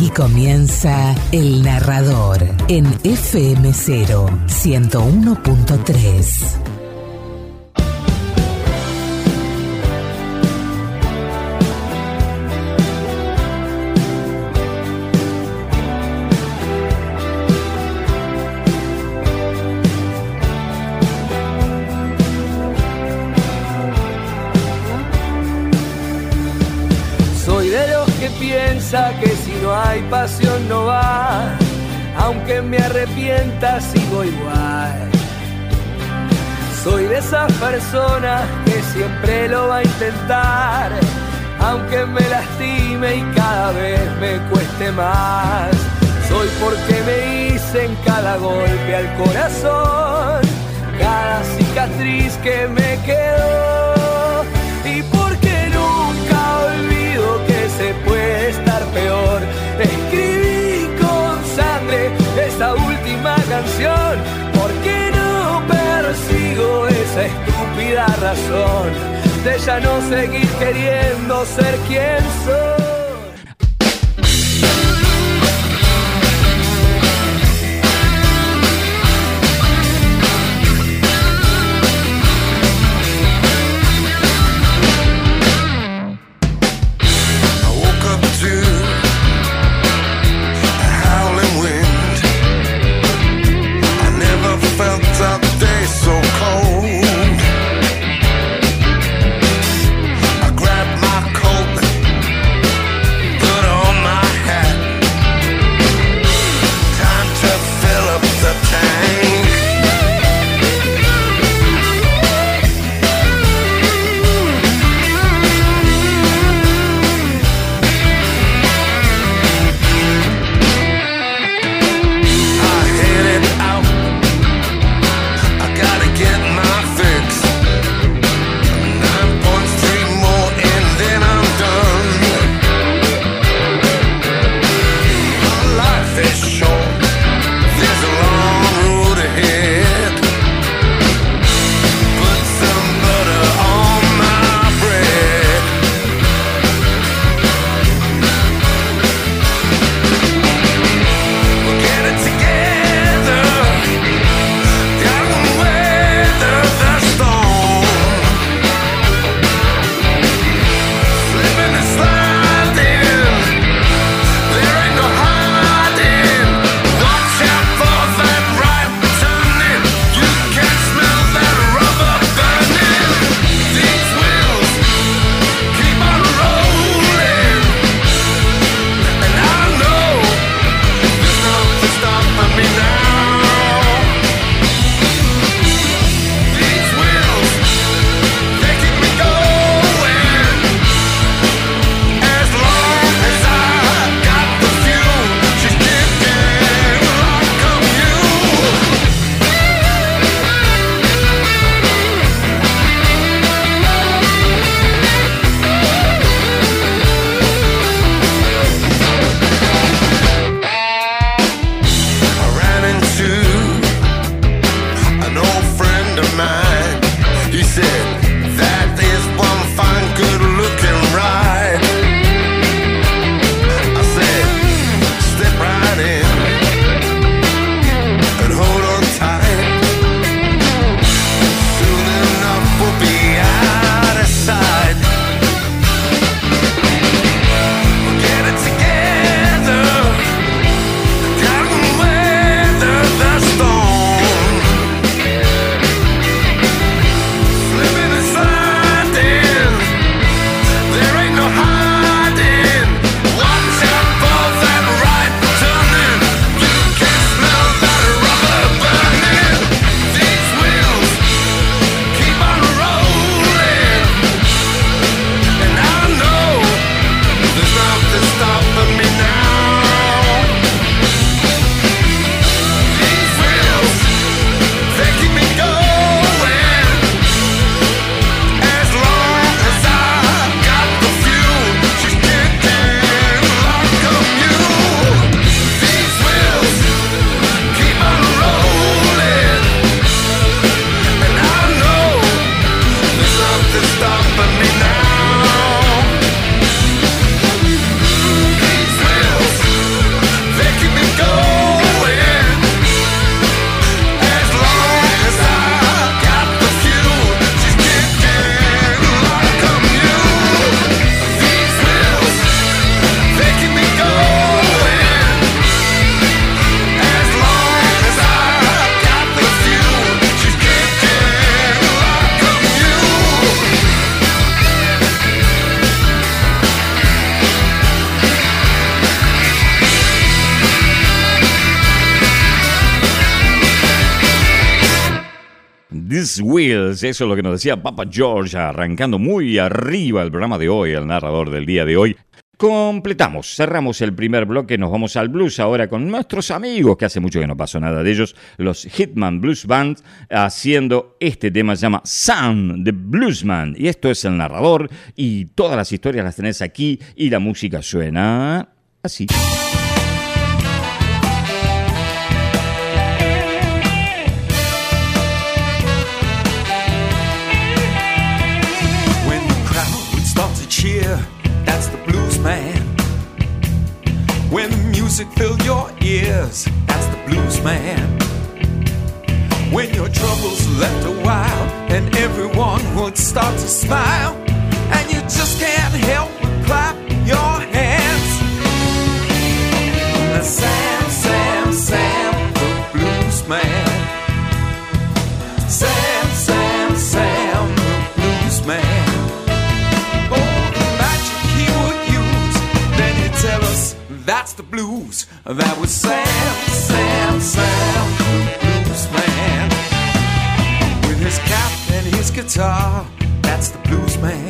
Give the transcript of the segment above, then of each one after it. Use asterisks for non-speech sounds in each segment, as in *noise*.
Aquí comienza El Narrador en FM0 101.3. no hay pasión no va, aunque me arrepienta sigo igual. Soy de esas personas que siempre lo va a intentar, aunque me lastime y cada vez me cueste más. Soy porque me hice en cada golpe al corazón, cada cicatriz que me quedó y porque nunca olvido que se puede estar peor. Escribí con sangre esta última canción, porque no persigo esa estúpida razón de ya no seguir queriendo ser quien soy. Eso es lo que nos decía Papa George, arrancando muy arriba el programa de hoy, el narrador del día de hoy. Completamos, cerramos el primer bloque, nos vamos al blues ahora con nuestros amigos, que hace mucho que no pasó nada de ellos, los Hitman Blues Band, haciendo este tema se llama Sound the Bluesman. Y esto es el narrador y todas las historias las tenés aquí y la música suena así. When music filled your ears, that's the blues man. When your troubles left a while and everyone would start to smile, and you just can't help but clap your hands. And Sam, Sam, Sam, the blues man. Sam, the blues. That was Sam, Sam, Sam, the blues man. With his cap and his guitar, that's the blues man.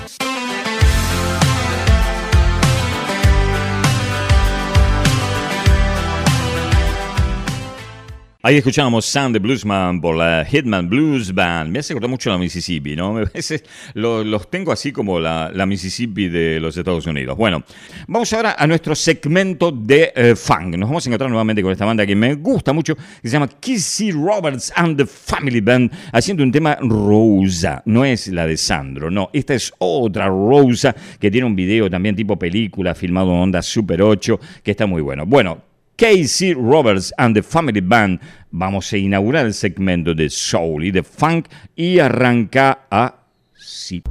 Ahí escuchábamos Sound the Bluesman por la Hitman Blues Band. Me hace acordar mucho la Mississippi, ¿no? *laughs* A veces los tengo así como la, Mississippi de los Estados Unidos. Bueno, vamos ahora a nuestro segmento de eh, funk. Nos vamos a encontrar nuevamente con esta banda que me gusta mucho, que se llama Kissy Roberts and the Family Band, haciendo un tema Rosa. No es la de Sandro, no. Esta es otra Rosa que tiene un video también tipo película, filmado en Onda Super 8, que está muy bueno. Bueno, Casey Roberts and the Family Band. Vamos a inaugurar el segmento de soul y de funk y arranca así.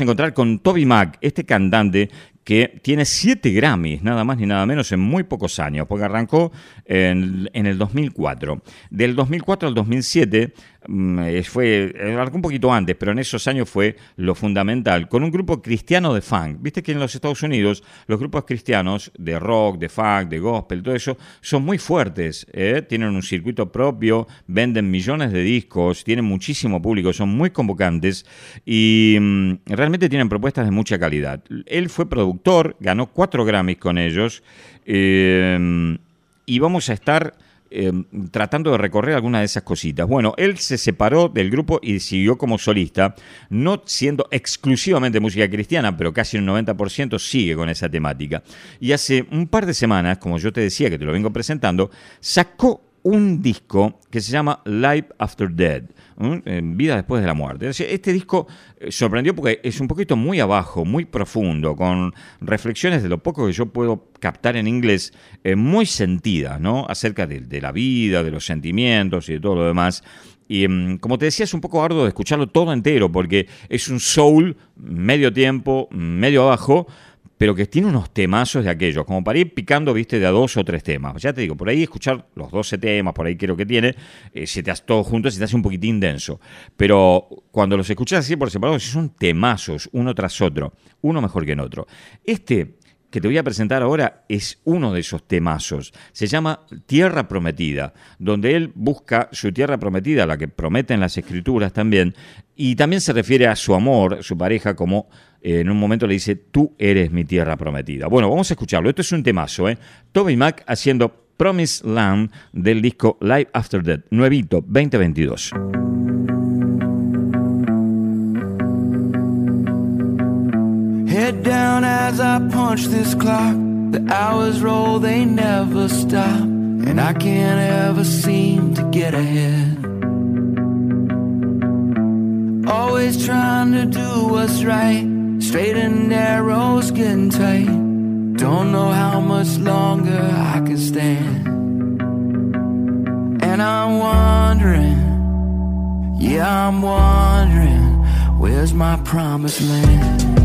Encontrar con Toby Mac, este cantante que tiene siete Grammys, nada más ni nada menos, en muy pocos años, porque arrancó en, en el 2004. Del 2004 al 2007 mm, eh, fue, eh, arrancó un poquito antes, pero en esos años fue lo fundamental, con un grupo cristiano de funk. Viste que en los Estados Unidos los grupos cristianos de rock, de funk, de gospel, todo eso, son muy fuertes, ¿eh? tienen un circuito propio, venden millones de discos, tienen muchísimo público, son muy convocantes y mm, realmente tienen propuestas de mucha calidad. Él fue productor, ganó cuatro Grammys con ellos eh, y vamos a estar eh, tratando de recorrer algunas de esas cositas. Bueno, él se separó del grupo y siguió como solista, no siendo exclusivamente música cristiana, pero casi un 90% sigue con esa temática. Y hace un par de semanas, como yo te decía que te lo vengo presentando, sacó un disco que se llama Life After Dead. En Vida después de la muerte. Este disco eh, sorprendió porque es un poquito muy abajo, muy profundo, con reflexiones de lo poco que yo puedo captar en inglés, eh, muy sentidas, ¿no? Acerca de, de la vida, de los sentimientos y de todo lo demás. Y mm, como te decía, es un poco arduo de escucharlo todo entero, porque es un soul medio tiempo, medio abajo, pero que tiene unos temazos de aquellos, como para ir picando, viste, de a dos o tres temas. Ya te digo, por ahí escuchar los 12 temas, por ahí creo que tiene, eh, se te hace todo junto, se te hace un poquitín denso. Pero cuando los escuchas así por separado, son temazos, uno tras otro, uno mejor que en otro. Este que te voy a presentar ahora es uno de esos temazos. Se llama Tierra Prometida, donde él busca su tierra prometida, la que prometen las escrituras también, y también se refiere a su amor, su pareja, como eh, en un momento le dice, tú eres mi tierra prometida. Bueno, vamos a escucharlo. Esto es un temazo, ¿eh? Toby Mac haciendo Promised Land del disco Live After Death, nuevito, 2022. Head down as I punch this clock. The hours roll, they never stop. And I can't ever seem to get ahead. Always trying to do what's right. Straight and narrow's getting tight. Don't know how much longer I can stand. And I'm wondering, yeah, I'm wondering, where's my promised land?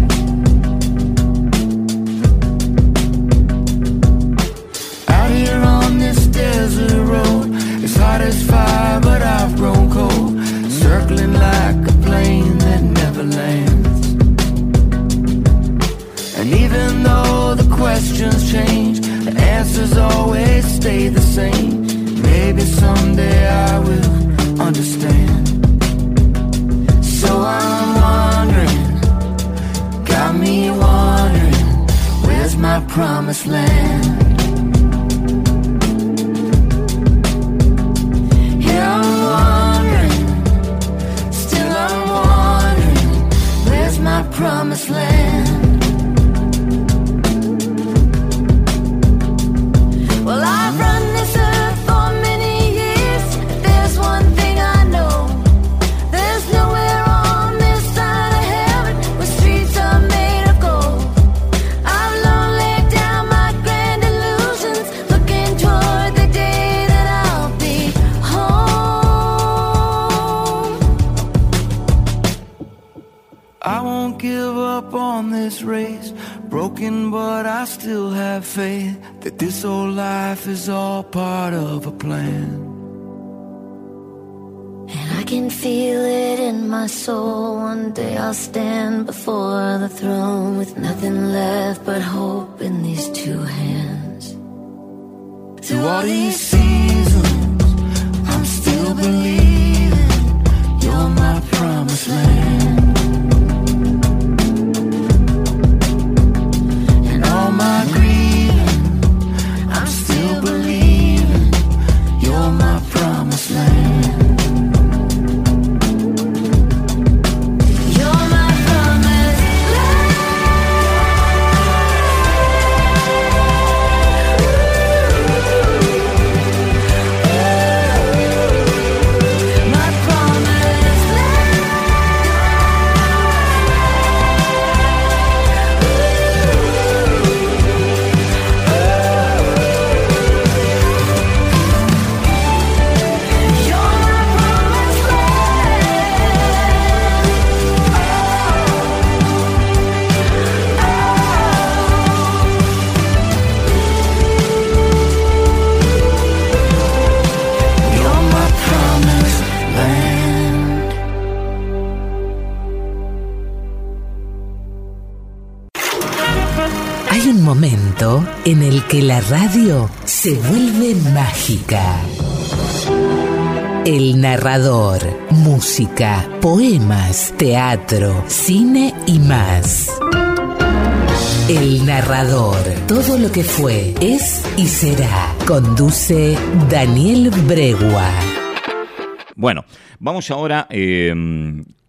En el que la radio se vuelve mágica. El narrador, música, poemas, teatro, cine y más. El narrador, todo lo que fue, es y será. Conduce Daniel Bregua. Bueno, vamos ahora eh,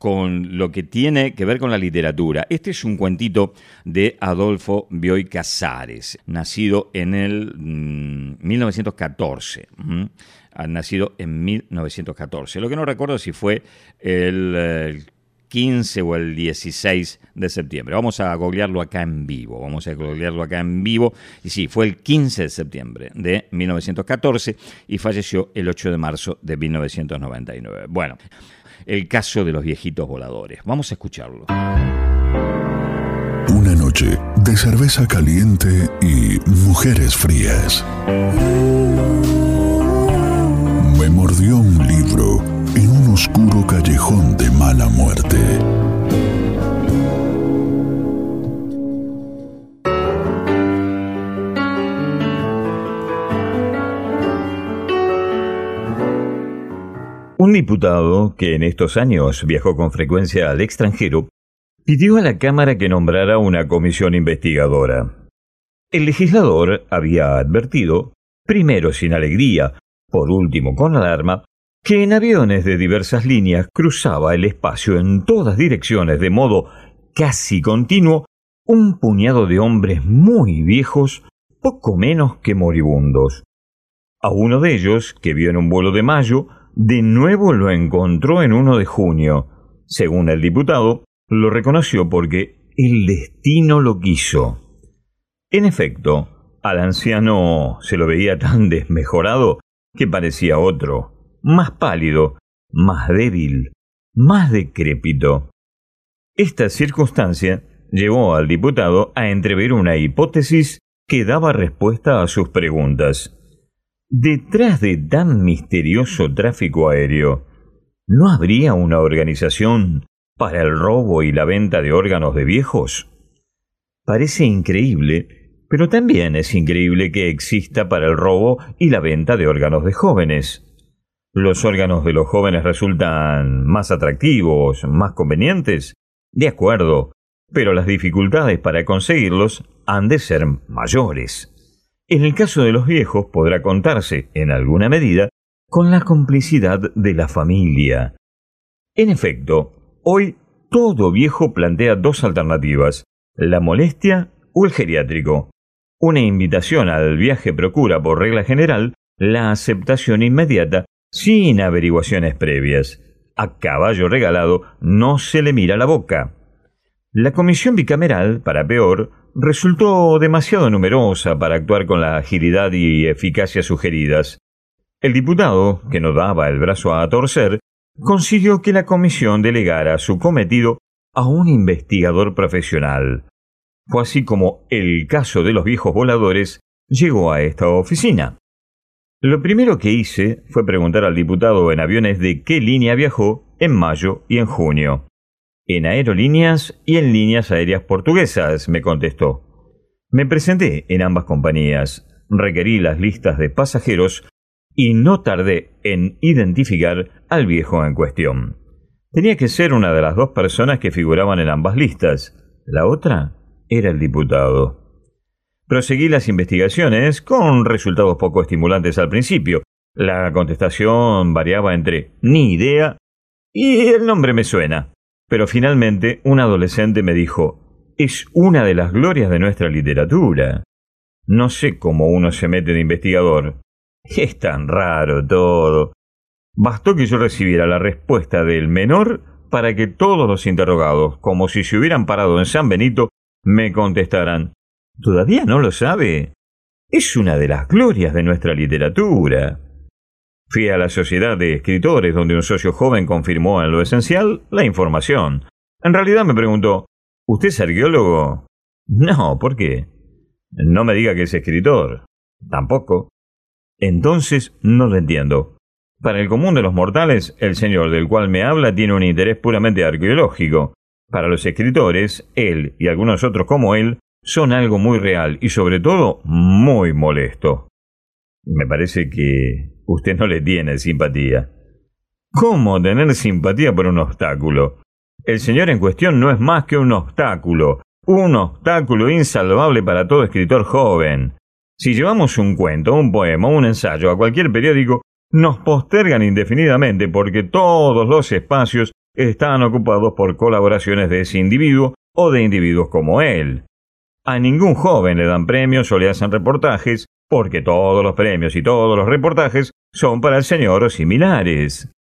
con lo que tiene que ver con la literatura. Este es un cuentito de Adolfo Bioy Casares, nacido en el mm, 1914. ¿m? Ha nacido en 1914. Lo que no recuerdo si fue el, eh, 15 o el 16 de septiembre. Vamos a googlearlo acá en vivo. Vamos a googlearlo acá en vivo. Y sí, fue el 15 de septiembre de 1914 y falleció el 8 de marzo de 1999. Bueno, el caso de los viejitos voladores. Vamos a escucharlo. Una noche de cerveza caliente y mujeres frías. Me mordió un libro en un oscuro callejón de mala muerte. Un diputado, que en estos años viajó con frecuencia al extranjero, pidió a la Cámara que nombrara una comisión investigadora. El legislador había advertido, primero sin alegría, por último con alarma, que en aviones de diversas líneas cruzaba el espacio en todas direcciones de modo casi continuo un puñado de hombres muy viejos, poco menos que moribundos. A uno de ellos, que vio en un vuelo de mayo, de nuevo lo encontró en uno de junio. Según el diputado, lo reconoció porque el destino lo quiso. En efecto, al anciano se lo veía tan *laughs* desmejorado que parecía otro, más pálido, más débil, más decrépito. Esta circunstancia llevó al diputado a entrever una hipótesis que daba respuesta a sus preguntas. Detrás de tan misterioso tráfico aéreo, ¿no habría una organización para el robo y la venta de órganos de viejos? Parece increíble, pero también es increíble que exista para el robo y la venta de órganos de jóvenes. ¿Los órganos de los jóvenes resultan más atractivos, más convenientes? De acuerdo, pero las dificultades para conseguirlos han de ser mayores. En el caso de los viejos podrá contarse, en alguna medida, con la complicidad de la familia. En efecto, hoy todo viejo plantea dos alternativas, la molestia o el geriátrico. Una invitación al viaje procura, por regla general, la aceptación inmediata sin averiguaciones previas. A caballo regalado no se le mira la boca. La comisión bicameral, para peor, resultó demasiado numerosa para actuar con la agilidad y eficacia sugeridas. El diputado, que no daba el brazo a torcer, consiguió que la comisión delegara su cometido a un investigador profesional. Fue así como el caso de los viejos voladores llegó a esta oficina. Lo primero que hice fue preguntar al diputado en aviones de qué línea viajó en mayo y en junio. En aerolíneas y en líneas aéreas portuguesas, me contestó. Me presenté en ambas compañías, requerí las listas de pasajeros y no tardé en identificar al viejo en cuestión. Tenía que ser una de las dos personas que figuraban en ambas listas. La otra era el diputado. Proseguí las investigaciones con resultados poco estimulantes al principio. La contestación variaba entre ni idea y el nombre me suena. Pero finalmente un adolescente me dijo, es una de las glorias de nuestra literatura. No sé cómo uno se mete de investigador. Es tan raro todo. Bastó que yo recibiera la respuesta del menor para que todos los interrogados, como si se hubieran parado en San Benito, me contestaran, ¿todavía no lo sabe? Es una de las glorias de nuestra literatura. Fui a la sociedad de escritores donde un socio joven confirmó en lo esencial la información. En realidad me preguntó, ¿usted es arqueólogo? No, ¿por qué? No me diga que es escritor. Tampoco. Entonces no lo entiendo. Para el común de los mortales, el señor del cual me habla tiene un interés puramente arqueológico. Para los escritores, él y algunos otros como él son algo muy real y sobre todo muy molesto. Me parece que usted no le tiene simpatía. ¿Cómo tener simpatía por un obstáculo? El señor en cuestión no es más que un obstáculo, un obstáculo insalvable para todo escritor joven. Si llevamos un cuento, un poema, un ensayo a cualquier periódico, nos postergan indefinidamente porque todos los espacios están ocupados por colaboraciones de ese individuo o de individuos como él. A ningún joven le dan premios o le hacen reportajes porque todos los premios y todos los reportajes son para el señor o similares.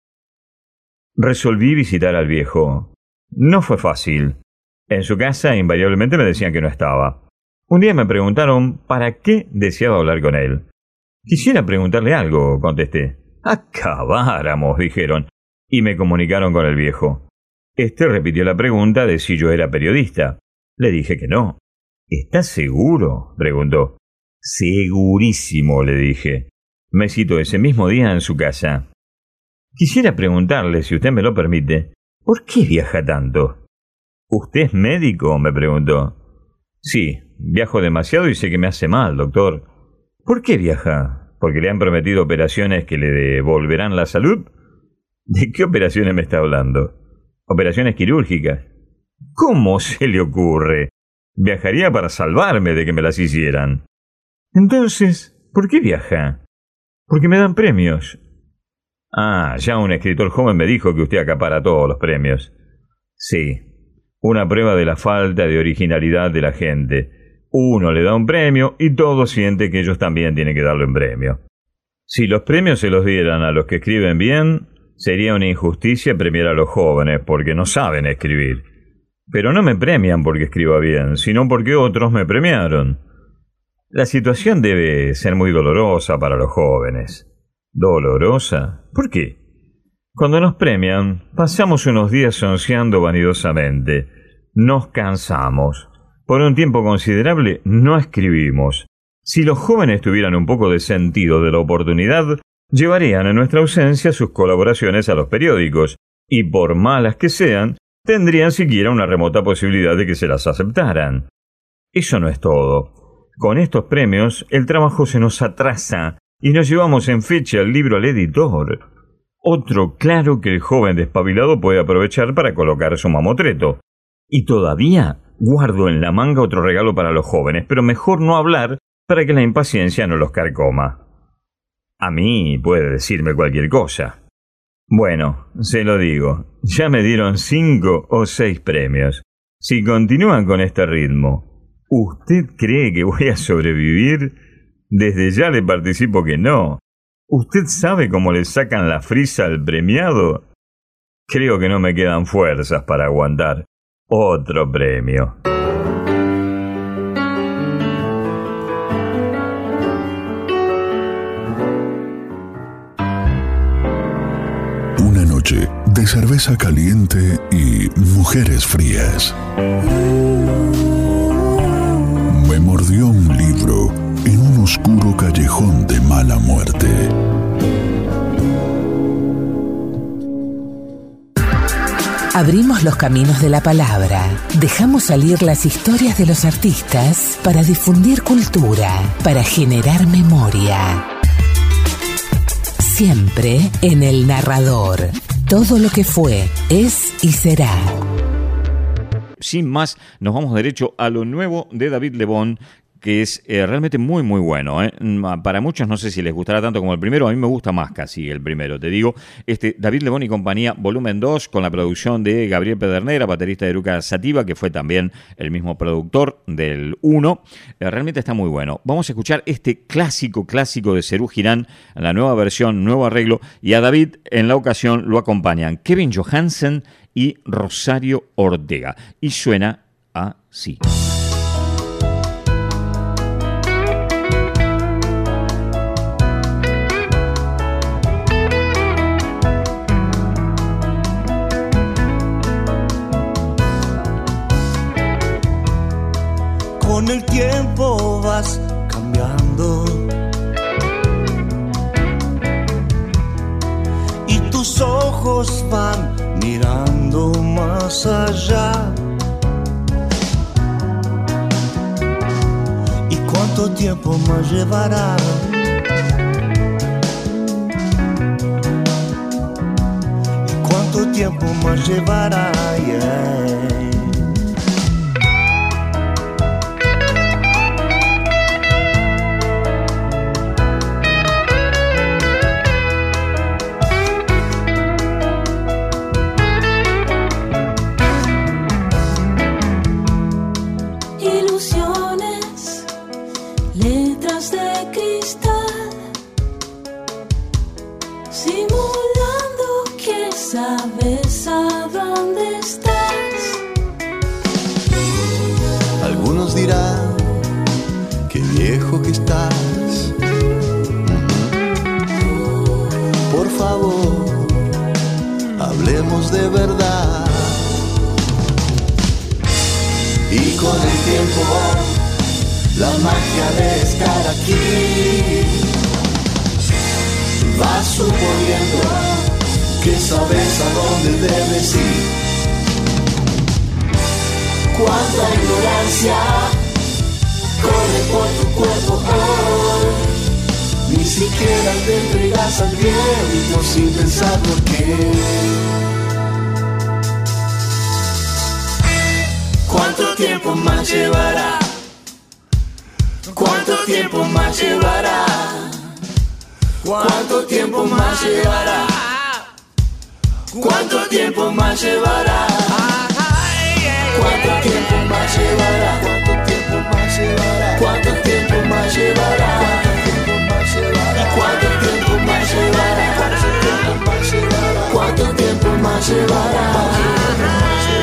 Resolví visitar al viejo. No fue fácil. En su casa invariablemente me decían que no estaba. Un día me preguntaron para qué deseaba hablar con él. Quisiera preguntarle algo, contesté. Acabáramos, dijeron, y me comunicaron con el viejo. Este repitió la pregunta de si yo era periodista. Le dije que no. ¿Estás seguro? preguntó. Segurísimo, le dije. Me citó ese mismo día en su casa. Quisiera preguntarle, si usted me lo permite, ¿por qué viaja tanto? ¿Usted es médico? me preguntó. Sí, viajo demasiado y sé que me hace mal, doctor. ¿Por qué viaja? ¿Porque le han prometido operaciones que le devolverán la salud? ¿De qué operaciones me está hablando? ¿Operaciones quirúrgicas? ¿Cómo se le ocurre? Viajaría para salvarme de que me las hicieran. Entonces, ¿por qué viaja? Porque me dan premios. Ah, ya un escritor joven me dijo que usted acapara todos los premios. Sí, una prueba de la falta de originalidad de la gente. Uno le da un premio y todos sienten que ellos también tienen que darle un premio. Si los premios se los dieran a los que escriben bien, sería una injusticia premiar a los jóvenes porque no saben escribir. Pero no me premian porque escriba bien, sino porque otros me premiaron. La situación debe ser muy dolorosa para los jóvenes. ¿Dolorosa? ¿Por qué? Cuando nos premian, pasamos unos días ansiando vanidosamente. Nos cansamos. Por un tiempo considerable no escribimos. Si los jóvenes tuvieran un poco de sentido de la oportunidad, llevarían en nuestra ausencia sus colaboraciones a los periódicos, y por malas que sean, tendrían siquiera una remota posibilidad de que se las aceptaran. Eso no es todo. Con estos premios, el trabajo se nos atrasa y nos llevamos en fecha el libro al editor. Otro claro que el joven despabilado puede aprovechar para colocar su mamotreto. Y todavía guardo en la manga otro regalo para los jóvenes, pero mejor no hablar para que la impaciencia no los carcoma. A mí puede decirme cualquier cosa. Bueno, se lo digo, ya me dieron cinco o seis premios. Si continúan con este ritmo, ¿usted cree que voy a sobrevivir? Desde ya le participo que no. ¿Usted sabe cómo le sacan la frisa al premiado? Creo que no me quedan fuerzas para aguantar otro premio. Una noche de cerveza caliente y mujeres frías. Me mordió un libro en un oscuro callejón de mala muerte. Abrimos los caminos de la palabra, dejamos salir las historias de los artistas para difundir cultura, para generar memoria. Siempre en el narrador. Todo lo que fue, es y será. Sin más, nos vamos derecho a lo nuevo de David Lebón, que es eh, realmente muy muy bueno. ¿eh? Mm, Para muchos no sé si les gustará tanto como el primero, a mí me gusta más casi el primero, te digo. Este David Lebón y compañía, volumen 2, con la producción de Gabriel Pedernera, baterista de Lucas Sativa, que fue también el mismo productor del 1. Eh, realmente está muy bueno. Vamos a escuchar este clásico clásico de Cerú Girán, la nueva versión, nuevo arreglo, y a David en la ocasión lo acompañan Kevin Johansen y Rosario Ortega. Y suena así. Con el tiempo vas cambiando. Y tus ojos van mirando más allá. ¿Y cuánto tiempo más llevará? ¿Y cuánto tiempo más llevará? Yeah. Que sabes a dónde debes ir. Cuánta ignorancia corre por tu cuerpo hoy. ni siquiera te entregas al viento sin pensar por qué. ¿Cuánto tiempo más llevará? ¿Cuánto tiempo más llevará? ¿Cuánto tiempo más llevará? ¿Cuánto tiempo más llevará? ¿Cuánto tiempo más llevará? ¿Cuánto tiempo más llevará? ¿Cuánto tiempo más llevará? ¿Cuánto tiempo más llevará? ¿Cuánto tiempo más llevará?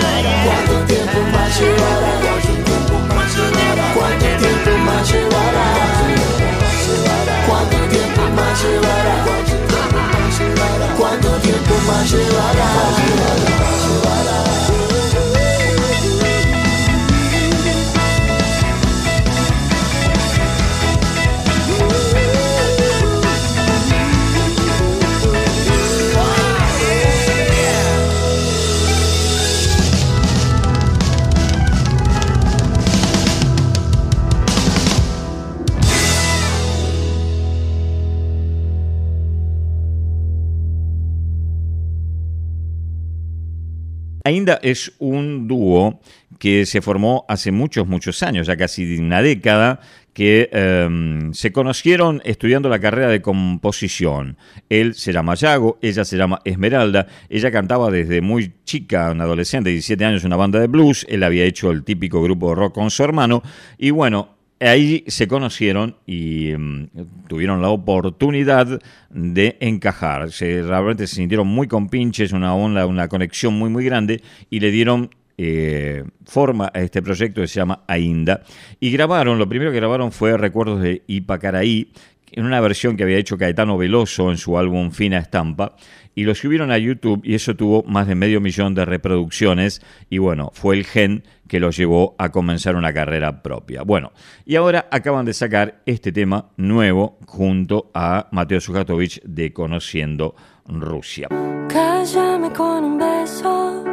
¿Cuánto tiempo más llevará? ¿Cuánto mais gelada. Quanto tempo mais gelada. Ainda es un dúo que se formó hace muchos, muchos años, ya casi una década, que em, se conocieron estudiando la carrera de composición. Él se llama Yago, ella se llama Esmeralda. Ella cantaba desde muy chica, una adolescente de 17 años, una banda de blues. Él había hecho el típico grupo de rock con su hermano. Y bueno, ahí se conocieron y mm, tuvieron la oportunidad de encajar. Se, realmente se sintieron muy compinches, una onda, una conexión muy, muy grande y le dieron eh, forma a este proyecto que se llama Ainda. Y grabaron, lo primero que grabaron fue Recuerdos de Ipacaraí, en una versión que había hecho Caetano Veloso en su álbum Fina Estampa y lo subieron a YouTube y eso tuvo más de medio millón de reproducciones y bueno, fue el gen que los llevó a comenzar una carrera propia. Bueno, y ahora acaban de sacar este tema nuevo junto a Mateo Sujatovich de Conociendo Rusia. Cállame con un beso,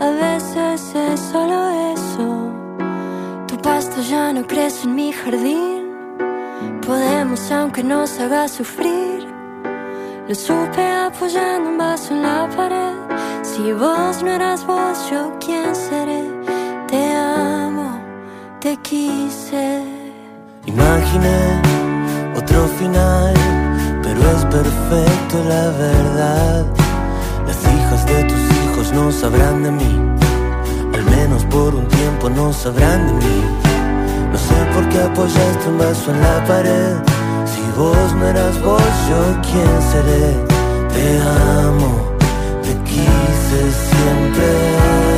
a veces es solo eso. Tu pasto ya no crece en mi jardín. Podemos aunque nos haga sufrir. Lo supe apoyando un vaso en la pared. Si vos no eras vos, yo quién seré. Te amo, te quise. Imaginé otro final, pero es perfecto la verdad. Las hijas de tus hijos no sabrán de mí, al menos por un tiempo no sabrán de mí. No sé por qué apoyaste un vaso en la pared. Vos no eras vos, yo quién seré. Te amo, te quise siempre.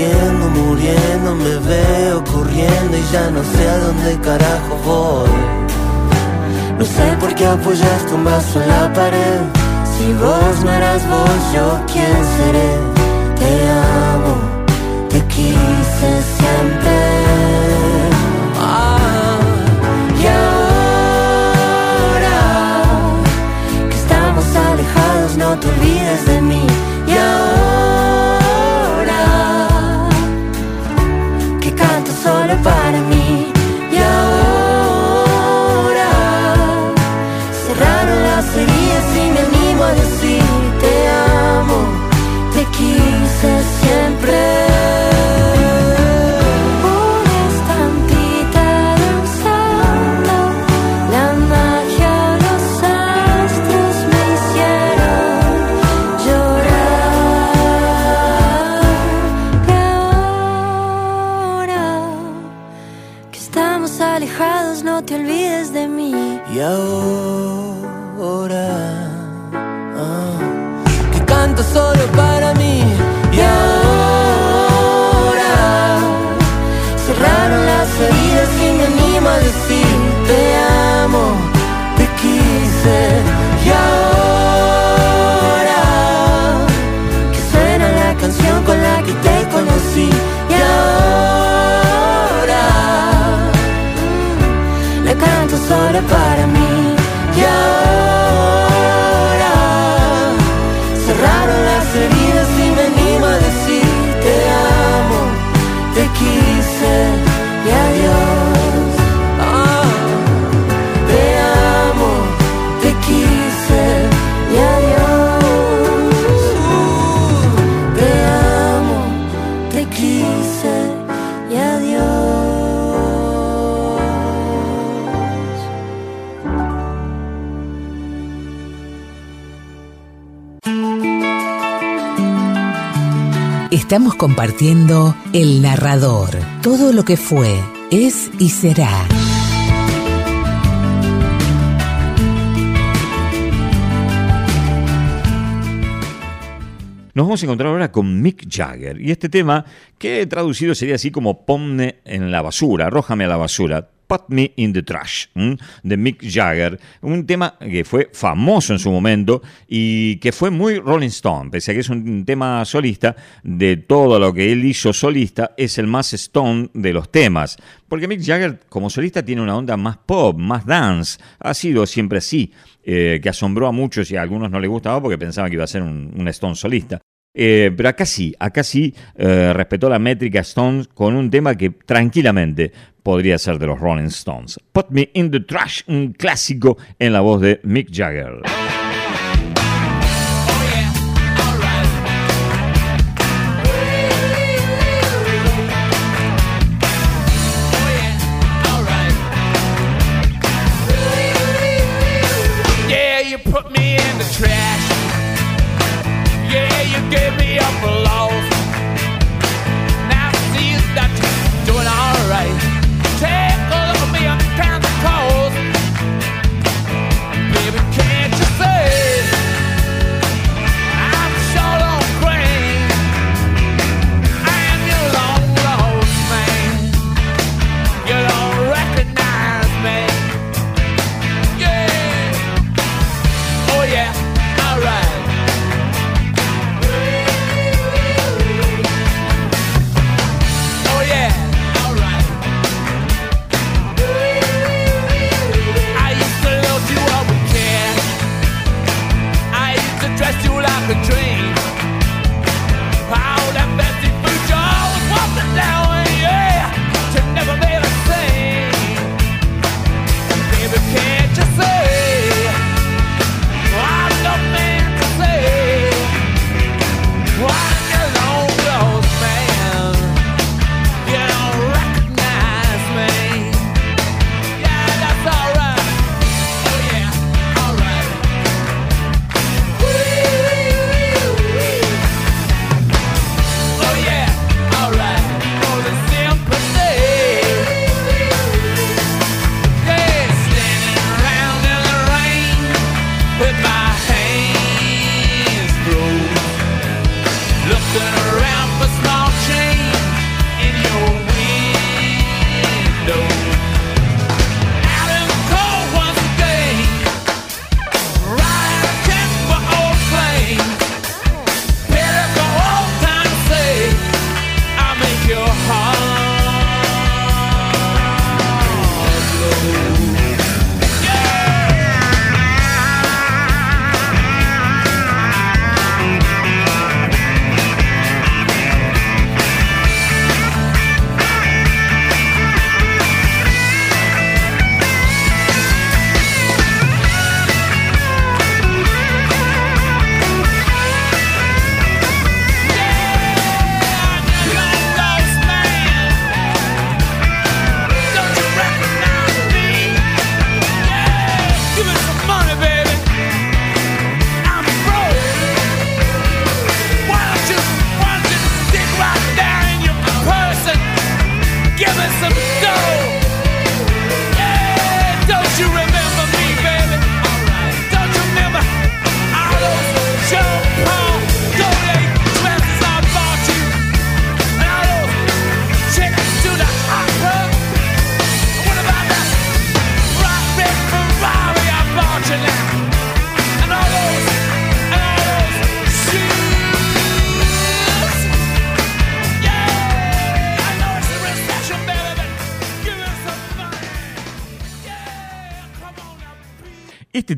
Latiendo, muriendo, me veo corriendo y ya no sé a dónde carajo voy. No sé por qué apoyaste un vaso en la pared. Si vos no eras vos, yo quién seré. Te amo, te quise siempre. Ah, y ahora que estamos alejados, no te olvides de Estamos compartiendo El Narrador, todo lo que fue, es y será. Nos vamos a encontrar ahora con Mick Jagger y este tema que traducido sería así como ponme en la basura, arrójame a la basura. Put Me in the Trash, de Mick Jagger, un tema que fue famoso en su momento y que fue muy Rolling Stone, pese a que es un tema solista, de todo lo que él hizo solista, es el más Stone de los temas. Porque Mick Jagger como solista tiene una onda más pop, más dance, ha sido siempre así, eh, que asombró a muchos y a algunos no les gustaba porque pensaban que iba a ser un Stone solista. Eh, pero acá sí, acá sí eh, respetó la métrica Stones con un tema que tranquilamente podría ser de los Rolling Stones. Put Me in the Trash, un clásico en la voz de Mick Jagger. Gave me up for lost. Now see that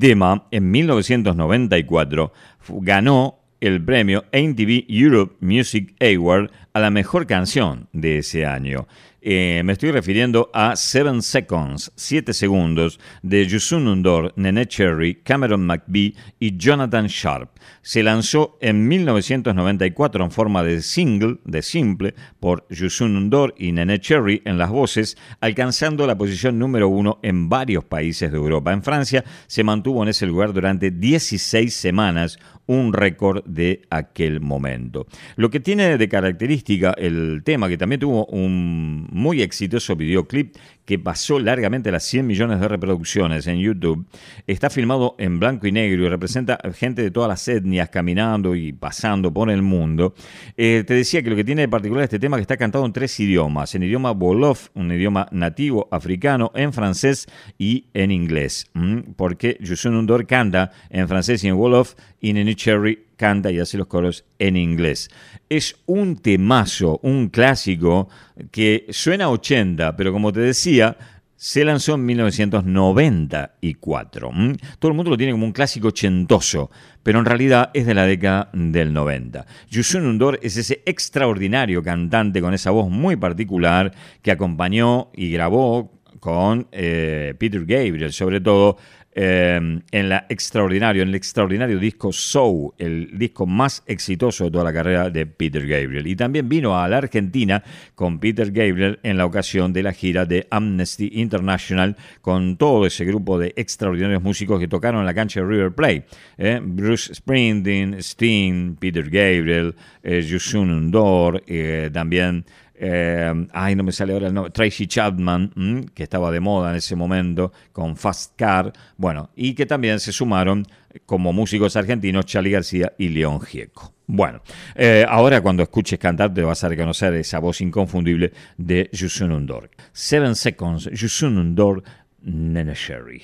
tema, en 1994, ganó el premio MTV Europe Music Award a la mejor canción de ese año. Eh, me estoy refiriendo a Seven Seconds, 7 segundos, de Yusun Undor, Nene Cherry, Cameron McBee y Jonathan Sharp. Se lanzó en 1994 en forma de single, de simple, por Yusun Undor y Nene Cherry en las voces, alcanzando la posición número uno en varios países de Europa. En Francia se mantuvo en ese lugar durante 16 semanas, un récord de aquel momento. Lo que tiene de característica el tema, que también tuvo un muy exitoso videoclip que pasó largamente las 100 millones de reproducciones en YouTube, está filmado en blanco y negro y representa gente de todas las etnias caminando y pasando por el mundo. Eh, te decía que lo que tiene de particular este tema es que está cantado en tres idiomas, en idioma Wolof, un idioma nativo africano, en francés y en inglés, porque Yusun Undor canta en francés y en Wolof y Cherry canta y hace los coros en inglés. Es un temazo, un clásico que suena a 80, pero como te decía, se lanzó en 1994. Todo el mundo lo tiene como un clásico ochentoso, pero en realidad es de la década del 90. Yusun Undor es ese extraordinario cantante con esa voz muy particular que acompañó y grabó con eh, Peter Gabriel, sobre todo Em, en la extraordinario, en el extraordinario disco Soul, el disco más exitoso de toda la carrera de Peter Gabriel. Y también vino a la Argentina con Peter Gabriel en la ocasión de la gira de Amnesty International con todo ese grupo de extraordinarios músicos que tocaron en la cancha de River Plate. ¿eh? Bruce Springsteen, Sting, Peter Gabriel, eh, Yusun Undor, eh, también eh, ay, no me sale ahora el nombre, Tracy Chapman, que estaba de moda en ese momento con Fast Car, bueno, y que también se sumaron como músicos argentinos Charlie García y León Gieco. Bueno, eh, ahora cuando escuches cantar te vas a reconocer esa voz inconfundible de Yusun Undor. Seven Seconds, Yusun Undor, Nene Sherry.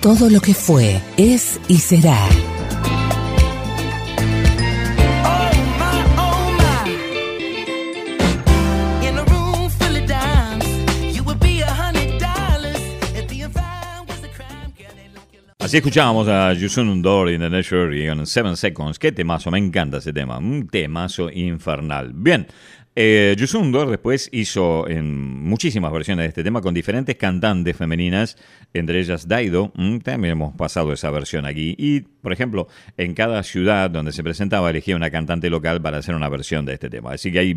Todo lo que fue, es y será. Así escuchábamos a Yusun Door in the Nature y en Seven Seconds. Qué temazo, me encanta ese tema. Un temazo infernal. Bien. Eh, Yusun Door después hizo muchísimas versiones de este tema con diferentes cantantes femeninas, entre ellas Daido. mm, También hemos pasado esa versión aquí. Y, por ejemplo, en cada ciudad donde se presentaba elegía una cantante local para hacer una versión de este tema. Así que hay,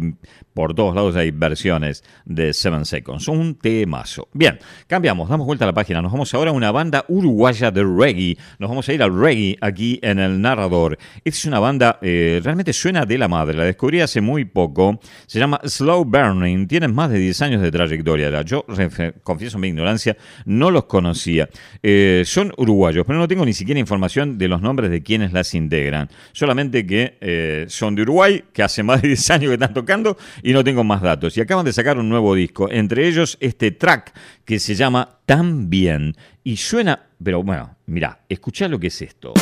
por todos lados hay versiones de Seven Seconds. Un temazo. Bien, cambiamos, damos vuelta a la página. Nos vamos ahora a una banda uruguaya de reggae. Nos vamos a ir al reggae aquí en el narrador. Esta es una banda, eh, realmente suena de la madre. La descubrí hace muy poco. Se llama Slow Burning. Tienen más de 10 años de trayectoria. Yo confieso mi ignorancia, no los conocía. Eh, son uruguayos, pero no tengo ni siquiera información de los nombres de quienes las integran. Solamente que eh, son de Uruguay, que hace más de 10 años que están tocando y no tengo más datos. Y acaban de sacar un nuevo disco. Entre ellos este track que se llama Tan Bien. Y suena, pero bueno, mira, escuchá lo que es esto.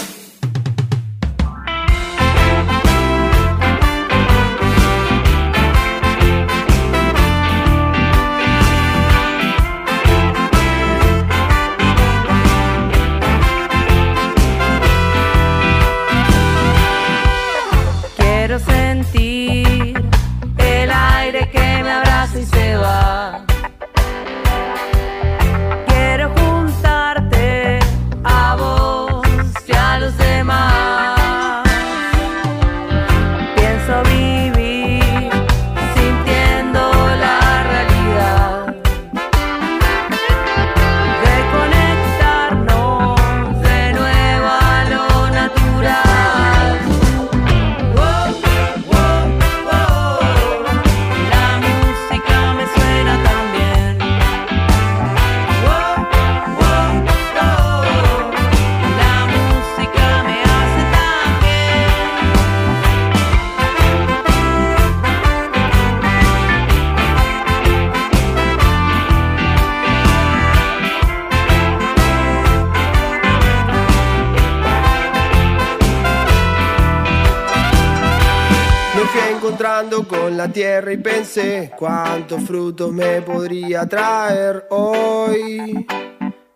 Tierra y pensé cuántos frutos me podría traer hoy.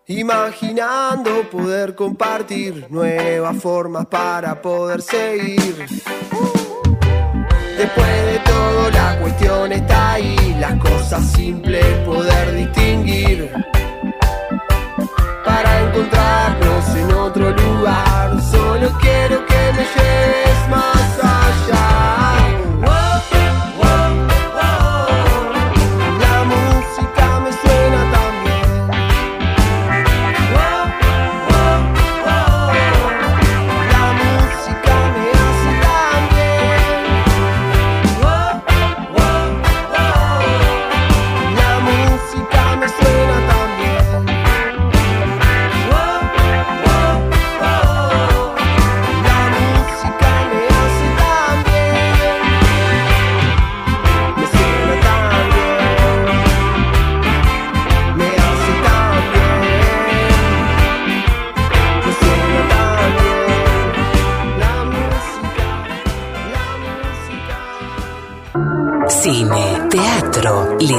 Imaginando poder compartir nuevas formas para poder seguir. Después de todo la cuestión está ahí, las cosas simples poder distinguir. Para encontrarnos en otro lugar, solo quiero que me lleves más allá.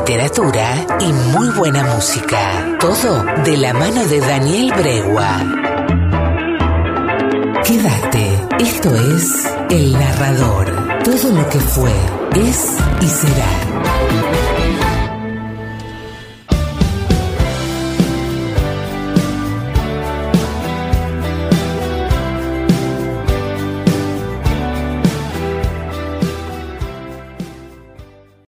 Literatura y muy buena música. Todo de la mano de Daniel Bregua. Quédate, esto es El Narrador. Todo lo que fue, es y será.